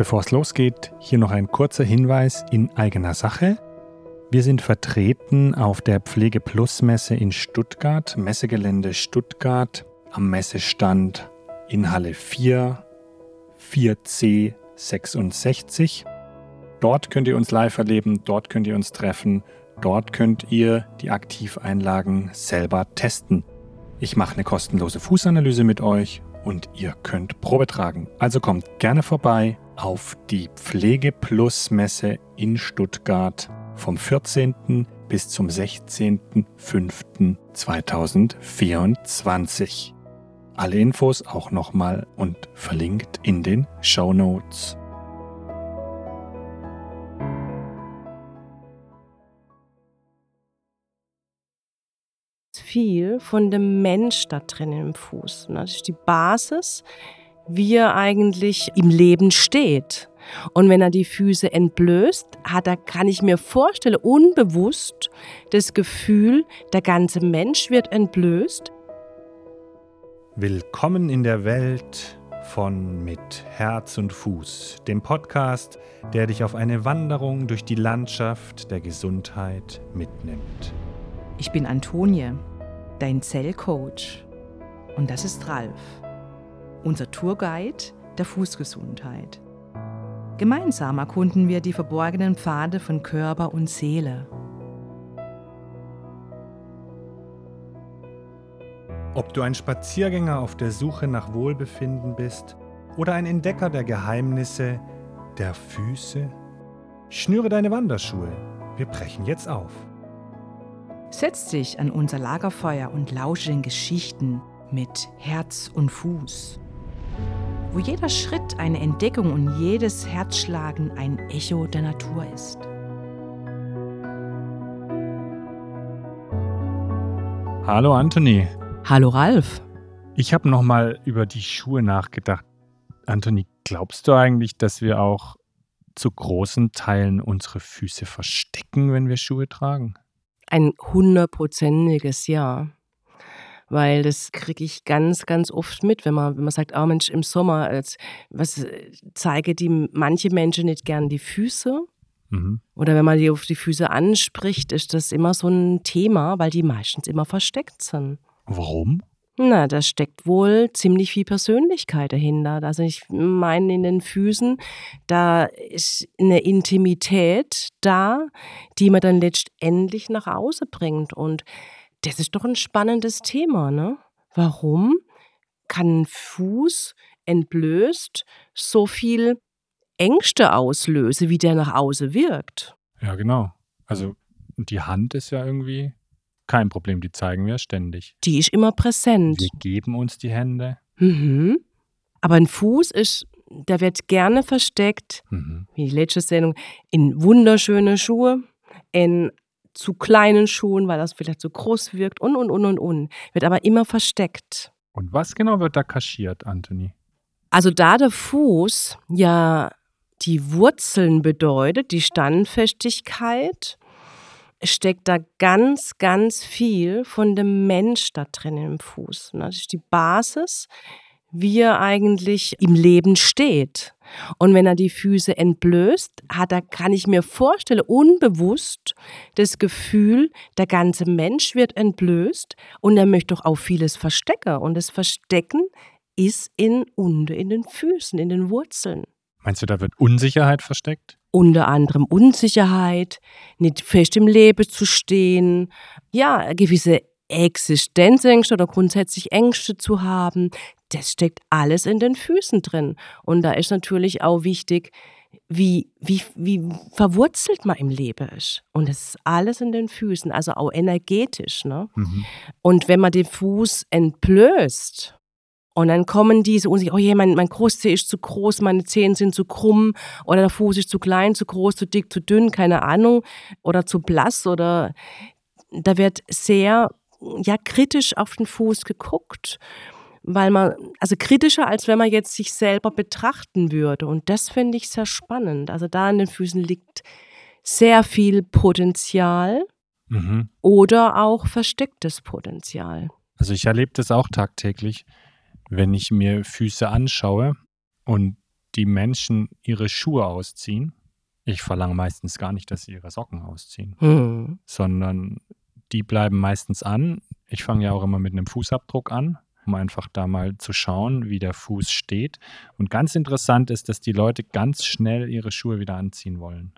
Bevor es losgeht, hier noch ein kurzer Hinweis in eigener Sache. Wir sind vertreten auf der Pflege Plus Messe in Stuttgart, Messegelände Stuttgart, am Messestand in Halle 4, 4C 66. Dort könnt ihr uns live erleben, dort könnt ihr uns treffen, dort könnt ihr die Aktiveinlagen selber testen. Ich mache eine kostenlose Fußanalyse mit euch und ihr könnt Probe tragen. Also kommt gerne vorbei auf die Pflege Plus Messe in Stuttgart vom 14. bis zum 16.05.2024. Alle Infos auch nochmal und verlinkt in den Show Notes. viel von dem Mensch da drin im Fuß. Das ist die Basis, wie er eigentlich im Leben steht. Und wenn er die Füße entblößt, hat er, kann ich mir vorstellen, unbewusst das Gefühl, der ganze Mensch wird entblößt. Willkommen in der Welt von Mit Herz und Fuß, dem Podcast, der dich auf eine Wanderung durch die Landschaft der Gesundheit mitnimmt. Ich bin Antonie, dein Zellcoach. Und das ist Ralf, unser Tourguide der Fußgesundheit. Gemeinsam erkunden wir die verborgenen Pfade von Körper und Seele. Ob du ein Spaziergänger auf der Suche nach Wohlbefinden bist oder ein Entdecker der Geheimnisse der Füße, schnüre deine Wanderschuhe. Wir brechen jetzt auf. Setz dich an unser Lagerfeuer und lausche den Geschichten mit Herz und Fuß wo jeder Schritt eine Entdeckung und jedes Herzschlagen ein Echo der Natur ist. Hallo Anthony. Hallo Ralf. Ich habe nochmal über die Schuhe nachgedacht. Anthony, glaubst du eigentlich, dass wir auch zu großen Teilen unsere Füße verstecken, wenn wir Schuhe tragen? Ein hundertprozentiges Ja weil das kriege ich ganz, ganz oft mit, wenn man, wenn man sagt, oh Mensch, im Sommer, als, was äh, zeige die manche Menschen nicht gern die Füße. Mhm. Oder wenn man die auf die Füße anspricht, ist das immer so ein Thema, weil die meistens immer versteckt sind. Warum? Na, da steckt wohl ziemlich viel Persönlichkeit dahinter. Also ich meine, in den Füßen, da ist eine Intimität da, die man dann letztendlich nach Hause bringt. Und das ist doch ein spannendes Thema, ne? Warum kann ein Fuß entblößt so viel Ängste auslösen, wie der nach außen wirkt? Ja, genau. Also die Hand ist ja irgendwie kein Problem, die zeigen wir ständig. Die ist immer präsent. Wir geben uns die Hände. Mhm. Aber ein Fuß ist, der wird gerne versteckt, mhm. wie die letzte Sendung, in wunderschöne Schuhe, in zu kleinen Schuhen, weil das vielleicht zu groß wirkt und, und, und, und, und. Wird aber immer versteckt. Und was genau wird da kaschiert, Anthony? Also da der Fuß ja die Wurzeln bedeutet, die Standfestigkeit, steckt da ganz, ganz viel von dem Mensch da drin im Fuß. Das ist die Basis, wie er eigentlich im Leben steht. Und wenn er die Füße entblößt, hat er, kann ich mir vorstellen, unbewusst das Gefühl, der ganze Mensch wird entblößt und er möchte doch auch vieles verstecken. Und das Verstecken ist in unten in den Füßen, in den Wurzeln. Meinst du, da wird Unsicherheit versteckt? Unter anderem Unsicherheit, nicht fest im Leben zu stehen, ja, gewisse Existenzängste oder grundsätzlich Ängste zu haben, das steckt alles in den Füßen drin. Und da ist natürlich auch wichtig, wie, wie, wie verwurzelt man im Leben ist. Und das ist alles in den Füßen, also auch energetisch. Ne? Mhm. Und wenn man den Fuß entblößt, und dann kommen diese und sich, oh je, mein, mein Großzeh ist zu groß, meine Zehen sind zu krumm oder der Fuß ist zu klein, zu groß, zu dick, zu dünn, keine Ahnung, oder zu blass oder da wird sehr ja kritisch auf den Fuß geguckt, weil man also kritischer als wenn man jetzt sich selber betrachten würde und das finde ich sehr spannend. Also da an den Füßen liegt sehr viel Potenzial mhm. oder auch verstecktes Potenzial. Also ich erlebe das auch tagtäglich, wenn ich mir Füße anschaue und die Menschen ihre Schuhe ausziehen. Ich verlange meistens gar nicht, dass sie ihre Socken ausziehen, Hm. sondern die bleiben meistens an. Ich fange ja auch immer mit einem Fußabdruck an, um einfach da mal zu schauen, wie der Fuß steht. Und ganz interessant ist, dass die Leute ganz schnell ihre Schuhe wieder anziehen wollen.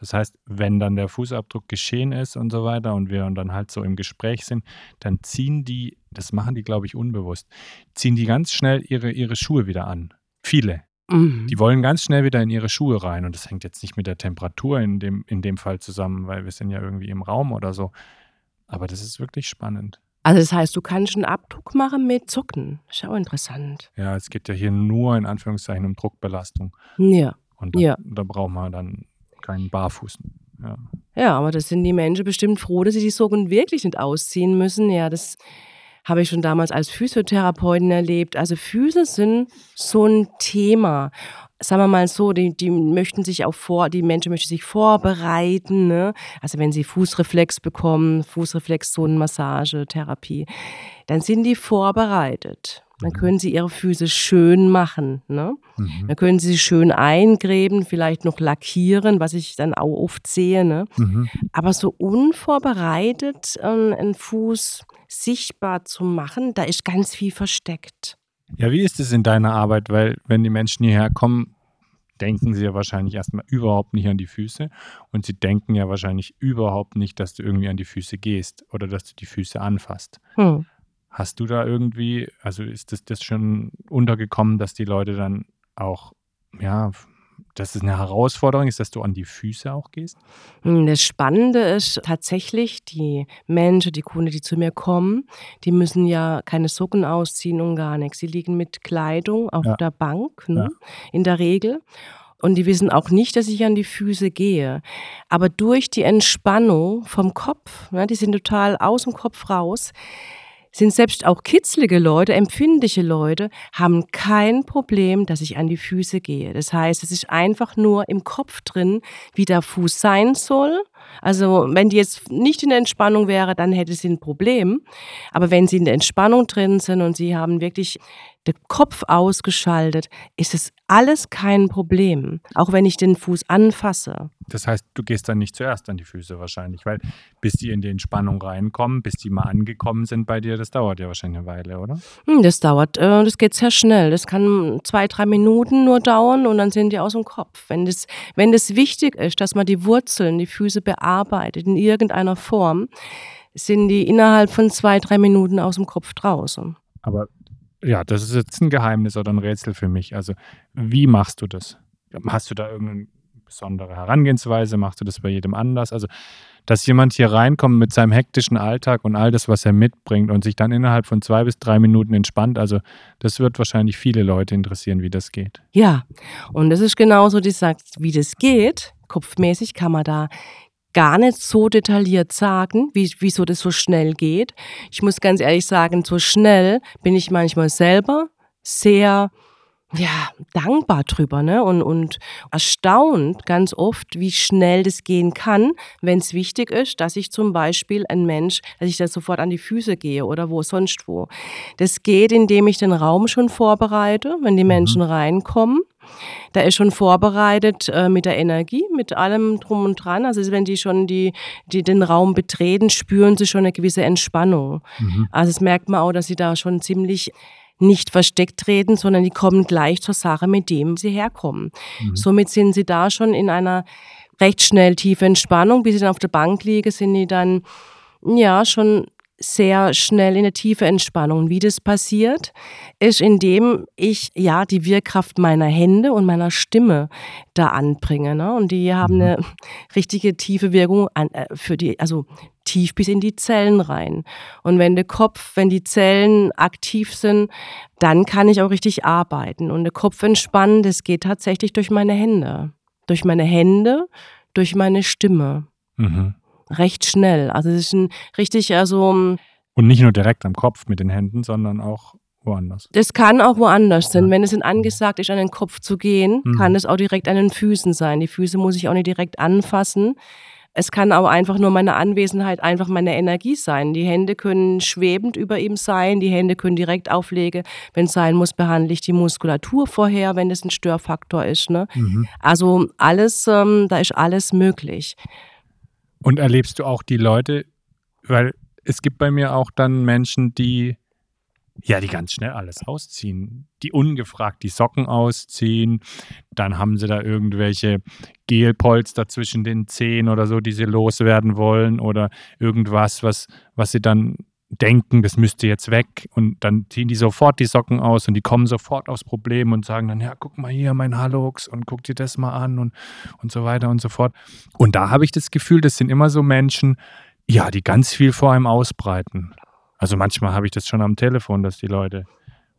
Das heißt, wenn dann der Fußabdruck geschehen ist und so weiter und wir dann halt so im Gespräch sind, dann ziehen die, das machen die, glaube ich, unbewusst, ziehen die ganz schnell ihre, ihre Schuhe wieder an. Viele. Mhm. Die wollen ganz schnell wieder in ihre Schuhe rein. Und das hängt jetzt nicht mit der Temperatur in dem, in dem Fall zusammen, weil wir sind ja irgendwie im Raum oder so. Aber das ist wirklich spannend. Also das heißt, du kannst einen Abdruck machen mit Socken. Ist ja auch interessant. Ja, es geht ja hier nur in Anführungszeichen um Druckbelastung. Ja. Und da, Ja. da braucht man dann keinen Barfuß. Ja. Ja, aber das sind die Menschen bestimmt froh, dass sie die Socken wirklich nicht ausziehen müssen. Ja, das habe ich schon damals als Physiotherapeutin erlebt. Also Füße sind so ein Thema. Sagen wir mal so, die, die möchten sich auch vor, die Menschen möchten sich vorbereiten. Ne? Also wenn sie Fußreflex bekommen, Fußreflexzonenmassage, Therapie, dann sind die vorbereitet. Dann Mhm. können sie ihre Füße schön machen. Ne? Mhm. Dann können sie sie schön eingräben, vielleicht noch lackieren, was ich dann auch oft sehe. Ne? Mhm. Aber so unvorbereitet ähm, einen Fuß sichtbar zu machen, da ist ganz viel versteckt. Ja, wie ist es in deiner Arbeit? Weil, wenn die Menschen hierher kommen, denken sie ja wahrscheinlich erstmal überhaupt nicht an die Füße und sie denken ja wahrscheinlich überhaupt nicht, dass du irgendwie an die Füße gehst oder dass du die Füße anfasst. Hm. Hast du da irgendwie, also ist das, das schon untergekommen, dass die Leute dann auch, ja, dass es eine Herausforderung ist, dass du an die Füße auch gehst? Hm, Das Spannende ist tatsächlich, die Menschen, die Kunden, die zu mir kommen, die müssen ja keine Socken ausziehen und gar nichts. Sie liegen mit Kleidung auf Ja. der Bank, ne? in der Regel. Und die wissen auch nicht, dass ich an die Füße gehe. Aber durch die Entspannung vom Kopf, ne, die sind total aus dem Kopf raus, sind selbst auch kitzlige Leute, empfindliche Leute, haben kein Problem, dass ich an die Füße gehe. Das heißt, es ist einfach nur im Kopf drin, wie der Fuß sein soll. Also wenn die jetzt nicht in der Entspannung wäre, dann hätte sie ein Problem. Aber wenn sie in der Entspannung drin sind und sie haben wirklich den Kopf ausgeschaltet, ist es alles kein Problem. Auch wenn ich den Fuß anfasse. Das heißt, du gehst dann nicht zuerst an die Füße wahrscheinlich, weil bis die in die Entspannung reinkommen, bis die mal angekommen sind bei dir, das dauert ja wahrscheinlich eine Weile, oder? Hm, Das dauert, äh, das geht sehr schnell. Das kann zwei, drei Minuten nur dauern und dann sind die aus dem Kopf. Wenn das, wenn das wichtig ist, dass man die Wurzeln, die Füße bearbeitet in irgendeiner Form, sind die innerhalb von zwei, drei Minuten aus dem Kopf draußen. Aber ja, das ist jetzt ein Geheimnis oder ein Rätsel für mich. Also, wie machst du das? Hast du da irgendeine besondere Herangehensweise? Machst du das bei jedem anders? Also, dass jemand hier reinkommt mit seinem hektischen Alltag und all das, was er mitbringt und sich dann innerhalb von zwei bis drei Minuten entspannt, also das wird wahrscheinlich viele Leute interessieren, wie das geht. Ja, und das ist genauso, die sagt, wie das geht. Kopfmäßig kann man da gar nicht so detailliert sagen, wie, wieso das so schnell geht. Ich muss ganz ehrlich sagen, so schnell bin ich manchmal selber sehr ja, dankbar drüber ne? und, und erstaunt ganz oft, wie schnell das gehen kann, wenn es wichtig ist, dass ich zum Beispiel ein Mensch, dass ich da sofort an die Füße gehe oder wo sonst wo. Das geht, indem ich den Raum schon vorbereite, wenn die Menschen reinkommen. Da ist schon vorbereitet äh, mit der Energie, mit allem drum und dran. Also wenn die schon die, die den Raum betreten, spüren sie schon eine gewisse Entspannung. Mhm. Also das merkt man auch, dass sie da schon ziemlich nicht versteckt treten, sondern die kommen gleich zur Sache, mit dem sie herkommen. Mhm. Somit sind sie da schon in einer recht schnell tiefen Entspannung. Bis sie dann auf der Bank liegen, sind die dann ja schon sehr schnell in eine tiefe Entspannung. Wie das passiert, ist, indem ich ja die Wirkkraft meiner Hände und meiner Stimme da anbringe. Ne? Und die haben Mhm. eine richtige tiefe Wirkung an, äh, für die, also tief bis in die Zellen rein. Und wenn der Kopf, wenn die Zellen aktiv sind, dann kann ich auch richtig arbeiten. Und der Kopf entspannen, das geht tatsächlich durch meine Hände. Durch meine Hände, durch meine Stimme. Mhm. Recht schnell. Also es ist ein richtig, also Und nicht nur direkt am Kopf mit den Händen, sondern auch woanders. das kann auch woanders sein. Wenn es in angesagt ist, an den Kopf zu gehen, Mhm. kann es auch direkt an den Füßen sein. Die Füße muss ich auch nicht direkt anfassen. Es kann auch einfach nur meine Anwesenheit, einfach meine Energie sein. Die Hände können schwebend über ihm sein, die Hände können direkt auflegen. Wenn es sein muss, behandle ich die Muskulatur vorher, wenn es ein Störfaktor ist. Ne? Mhm. Also alles, ähm, da ist alles möglich. Und erlebst du auch die Leute, weil es gibt bei mir auch dann Menschen, die ja, die ganz schnell alles ausziehen. Die ungefragt die Socken ausziehen. Dann haben sie da irgendwelche Gelpolster zwischen den Zehen oder so, die sie loswerden wollen. Oder irgendwas, was, was sie dann denken, das müsste jetzt weg. Und dann ziehen die sofort die Socken aus und die kommen sofort aufs Problem und sagen dann, ja, guck mal hier, mein Hallux und guck dir das mal an und, und so weiter und so fort. Und da habe ich das Gefühl, das sind immer so Menschen, ja, die ganz viel vor einem ausbreiten. Also manchmal habe ich das schon am Telefon, dass die Leute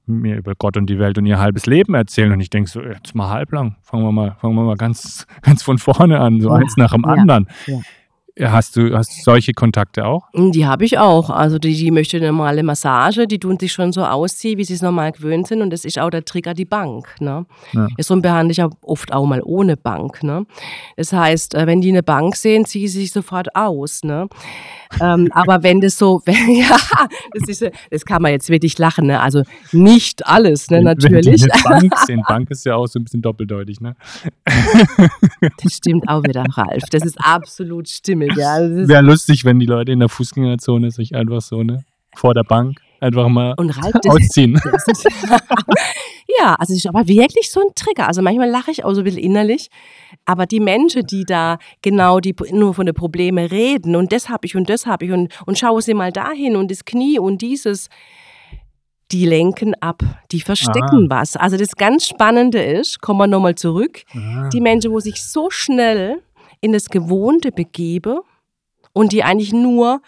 mir über Gott und die Welt und ihr halbes Leben erzählen und ich denke so, jetzt mal halblang, fangen wir mal, fangen wir mal ganz, ganz von vorne an, so eins nach dem ja, anderen. Ja. Hast du, hast solche Kontakte auch? Mm, die habe ich auch. Also die, die möchte eine normale Massage, die tun sich schon so ausziehen, wie sie es normal gewöhnt sind. Und das ist auch der Trigger, die Bank. Ne? Ja. So behandle ich auch oft auch mal ohne Bank. Ne? Das heißt, äh, wenn die eine Bank sehen, ziehen sie sich sofort aus. Ne? ähm, aber wenn das so, wenn, ja, das, ist, das kann man jetzt wirklich lachen. Ne? Also nicht alles, ne? natürlich. Wenn die eine Bank sehen, Bank ist ja auch so ein bisschen doppeldeutig. Ne? das stimmt auch wieder, Ralf. Das ist absolut stimmig stimmig, ja. Wäre lustig, wenn die Leute in der Fußgängerzone sich einfach so, ne, vor der Bank einfach mal und Ralf, ausziehen. ja, also es ist aber wirklich so ein Trigger. Also manchmal lache ich auch so ein bisschen innerlich. Aber die Menschen, die da genau die nur von den Problemen reden und das habe ich und das habe ich und, und schaue sie mal dahin und das Knie und dieses, die lenken ab, die verstecken Aha. was. Also das ganz Spannende ist, kommen wir nochmal zurück, Aha. die Menschen, wo sich so schnell in das Gewohnte begebe und die eigentlich nur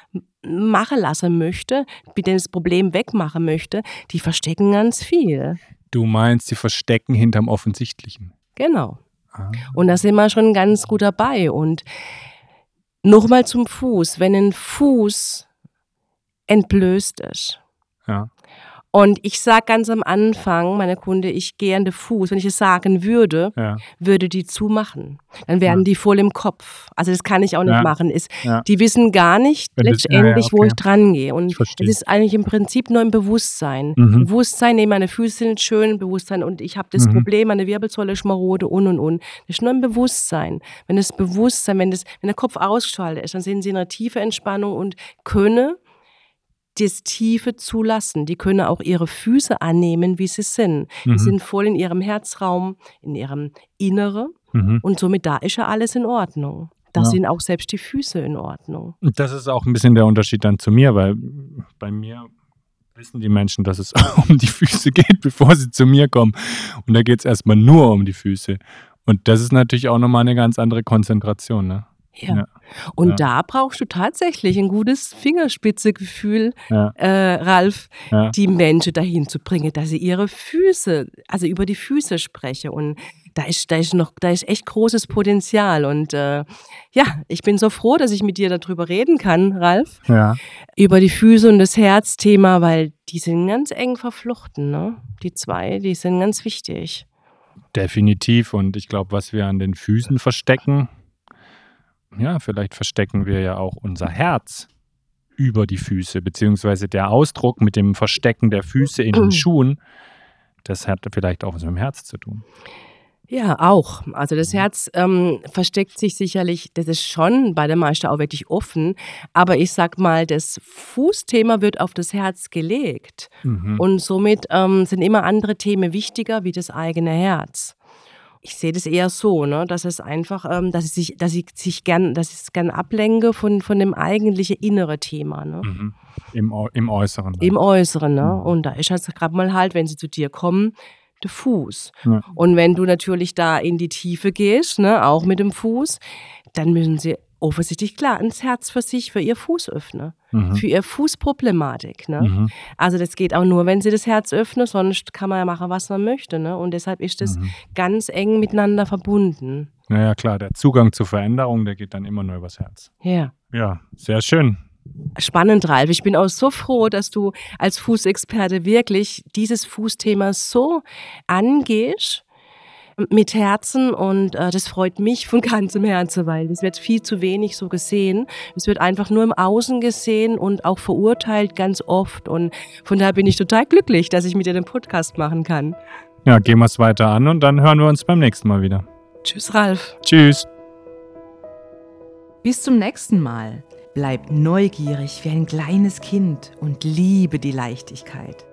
machen lassen möchte, die das Problem wegmachen möchte, die verstecken ganz viel. Du meinst, die verstecken hinterm Offensichtlichen. Genau. Ah. Und da sind wir schon ganz gut dabei. Und nochmal zum Fuß. Wenn ein Fuß entblößt ist, ja. Und ich sage ganz am Anfang, meine Kunde, ich gehe an den Fuß. Wenn ich es sagen würde, ja. würde die zumachen. Dann wären ja. die voll im Kopf. Also das kann ich auch nicht ja. machen. Ist, Die wissen gar nicht Wenn letztendlich, okay. wo ich dran gehe. Und es ist eigentlich im Prinzip nur im Bewusstsein. Mhm. Bewusstsein, nee, meine Füße sind schön, Bewusstsein und ich habe das mhm. Problem, meine Wirbelsäule ist marode und und und. Das ist nur im Bewusstsein. Wenn das Bewusstsein, wenn, das, wenn der Kopf ausgeschaltet ist, dann sehen sie eine tiefe Entspannung und können das Tiefe zulassen. Die können auch ihre Füße annehmen, wie sie sind. Mhm. Die sind voll in ihrem Herzraum, in ihrem Innere. Mhm. Und somit da ist ja alles in Ordnung. Da ja. sind auch selbst die Füße in Ordnung. Das ist auch ein bisschen der Unterschied dann zu mir, weil bei mir wissen die Menschen, dass es um die Füße geht, bevor sie zu mir kommen. Und da geht es erstmal nur um die Füße. Und das ist natürlich auch nochmal eine ganz andere Konzentration. Ne? Ja. ja. Und ja. da brauchst du tatsächlich ein gutes Fingerspitzegefühl, ja. äh, Ralf, die Menschen dahin zu bringen, dass sie ihre Füße, also über die Füße sprechen. Und da ist, da ist noch, da ist echt großes Potenzial. Und äh, ja, ich bin so froh, dass ich mit dir darüber reden kann, Ralf. Ja. Über die Füße und das Herzthema, weil die sind ganz eng verflochten, ne? Die zwei, die sind ganz wichtig. Definitiv. Und ich glaube, was wir an den Füßen verstecken, ja, vielleicht verstecken wir ja auch unser Herz über die Füße, beziehungsweise der Ausdruck mit dem Verstecken der Füße in den Schuhen, das hat vielleicht auch was mit dem Herz zu tun. Ja, auch. Also das Herz ähm, versteckt sich sicherlich, das ist schon bei der Meister auch wirklich offen, aber ich sag mal, das Fußthema wird auf das Herz gelegt mhm. und somit ähm, sind immer andere Themen wichtiger wie das eigene Herz ich sehe das eher so, ne, dass es einfach, ähm, dass ich sich, dass ich sich gern, dass ich es gern ablenke von, von dem eigentlichen innere Thema. Ne? Mhm. Im, Im Äußeren. Dann. Im Äußeren, ne? Mhm. Und da ist halt gerade mal halt, wenn sie zu dir kommen, der Fuß. Ja. Und wenn du natürlich da in die Tiefe gehst, ne, auch mit dem Fuß, dann müssen sie offensichtlich klar ins Herz für sich, für ihr Fuß öffnen, mhm. für ihr Fußproblematik. Ne? Mhm. Also das geht auch nur, wenn sie das Herz öffnen, sonst kann man ja machen, was man möchte. Ne? Und deshalb ist das mhm. ganz eng miteinander verbunden. Naja, klar, der Zugang zur Veränderung, der geht dann immer nur übers Herz. Ja. Ja, sehr schön. Spannend, Ralf. Ich bin auch so froh, dass du als Fußexperte wirklich dieses Fußthema so angehst mit Herzen und äh, das freut mich von ganzem Herzen, weil es wird viel zu wenig so gesehen. Es wird einfach nur im Außen gesehen und auch verurteilt ganz oft und von daher bin ich total glücklich, dass ich mit dir den Podcast machen kann. Ja, gehen wir es weiter an und dann hören wir uns beim nächsten Mal wieder. Tschüss, Ralf. Tschüss. Bis zum nächsten Mal. Bleib neugierig wie ein kleines Kind und liebe die Leichtigkeit.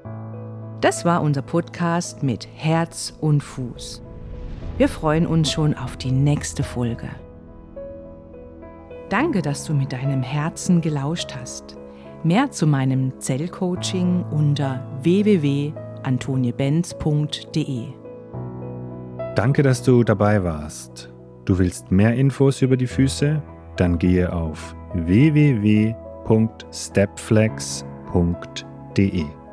Das war unser Podcast mit Herz und Fuß. Wir freuen uns schon auf die nächste Folge. Danke, dass du mit deinem Herzen gelauscht hast. Mehr zu meinem Zellcoaching unter www.antoniebenz.de. Danke, dass du dabei warst. Du willst mehr Infos über die Füße? Dann gehe auf www.stepflex.de.